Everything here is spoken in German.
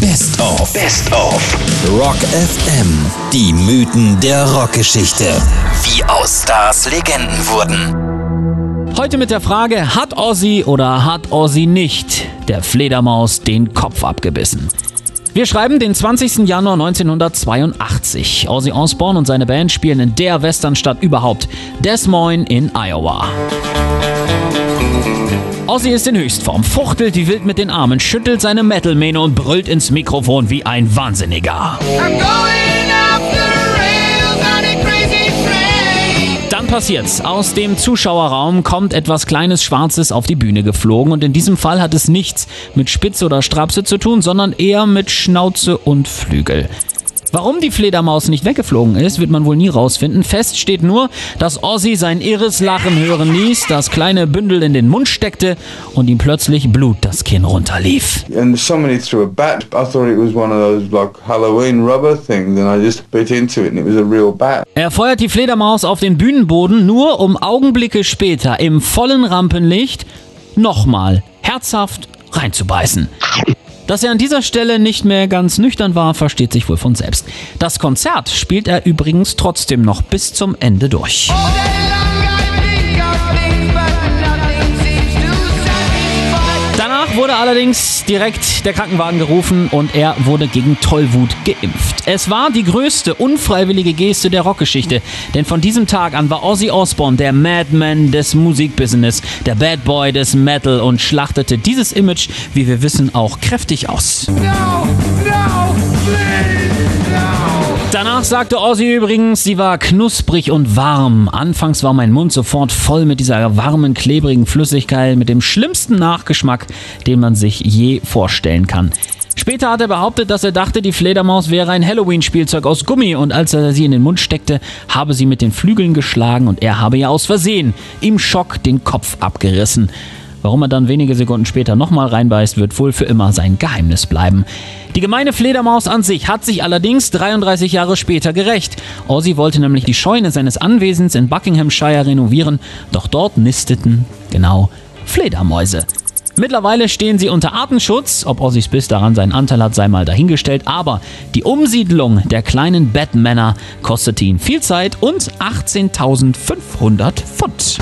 Best of. Best of. Rock FM. Die Mythen der Rockgeschichte. Wie aus Stars Legenden wurden. Heute mit der Frage, hat Ozzy oder hat Ozzy nicht der Fledermaus den Kopf abgebissen? Wir schreiben den 20. Januar 1982. Ozzy Osbourne und seine Band spielen in der Westernstadt überhaupt, Des Moines in Iowa. Ozzy ist in Höchstform, fuchtelt wie wild mit den Armen, schüttelt seine Metal-Mähne und brüllt ins Mikrofon wie ein Wahnsinniger. Dann passiert's. Aus dem Zuschauerraum kommt etwas kleines Schwarzes auf die Bühne geflogen und in diesem Fall hat es nichts mit Spitze oder Strapse zu tun, sondern eher mit Schnauze und Flügel. Warum die Fledermaus nicht weggeflogen ist, wird man wohl nie rausfinden. Fest steht nur, dass Ozzy sein irres Lachen hören ließ, das kleine Bündel in den Mund steckte und ihm plötzlich Blut das Kinn runterlief. And somebody threw a bat. I thought it was one of those like Halloween rubber things and I just bit into it and it was a real bat. Er feuert die Fledermaus auf den Bühnenboden, nur um Augenblicke später im vollen Rampenlicht nochmal herzhaft reinzubeißen. Dass er an dieser Stelle nicht mehr ganz nüchtern war, versteht sich wohl von selbst. Das Konzert spielt er übrigens trotzdem noch bis zum Ende durch. Danach wurde allerdings direkt der Krankenwagen gerufen und er wurde gegen Tollwut geimpft. Es war die größte unfreiwillige Geste der Rockgeschichte, denn von diesem Tag an war Ozzy Osbourne der Madman des Musikbusiness, der Bad Boy des Metal und schlachtete dieses Image, wie wir wissen, auch kräftig aus. No, no, Danach sagte Ozzy übrigens, sie war knusprig und warm. Anfangs war mein Mund sofort voll mit dieser warmen, klebrigen Flüssigkeit, mit dem schlimmsten Nachgeschmack, den man sich je vorstellen kann. Später hat er behauptet, dass er dachte, die Fledermaus wäre ein Halloween-Spielzeug aus Gummi und als er sie in den Mund steckte, habe sie mit den Flügeln geschlagen und er habe ihr aus Versehen im Schock den Kopf abgerissen. Warum er dann wenige Sekunden später nochmal reinbeißt, wird wohl für immer sein Geheimnis bleiben. Die gemeine Fledermaus an sich hat sich allerdings 33 Jahre später gerecht. Ozzy wollte nämlich die Scheune seines Anwesens in Buckinghamshire renovieren, doch dort nisteten, genau, Fledermäuse. Mittlerweile stehen sie unter Artenschutz. Ob Ozzys Biss daran seinen Anteil hat, sei mal dahingestellt. Aber die Umsiedlung der kleinen Batmänner kostete ihn viel Zeit und 18.500 Pfund.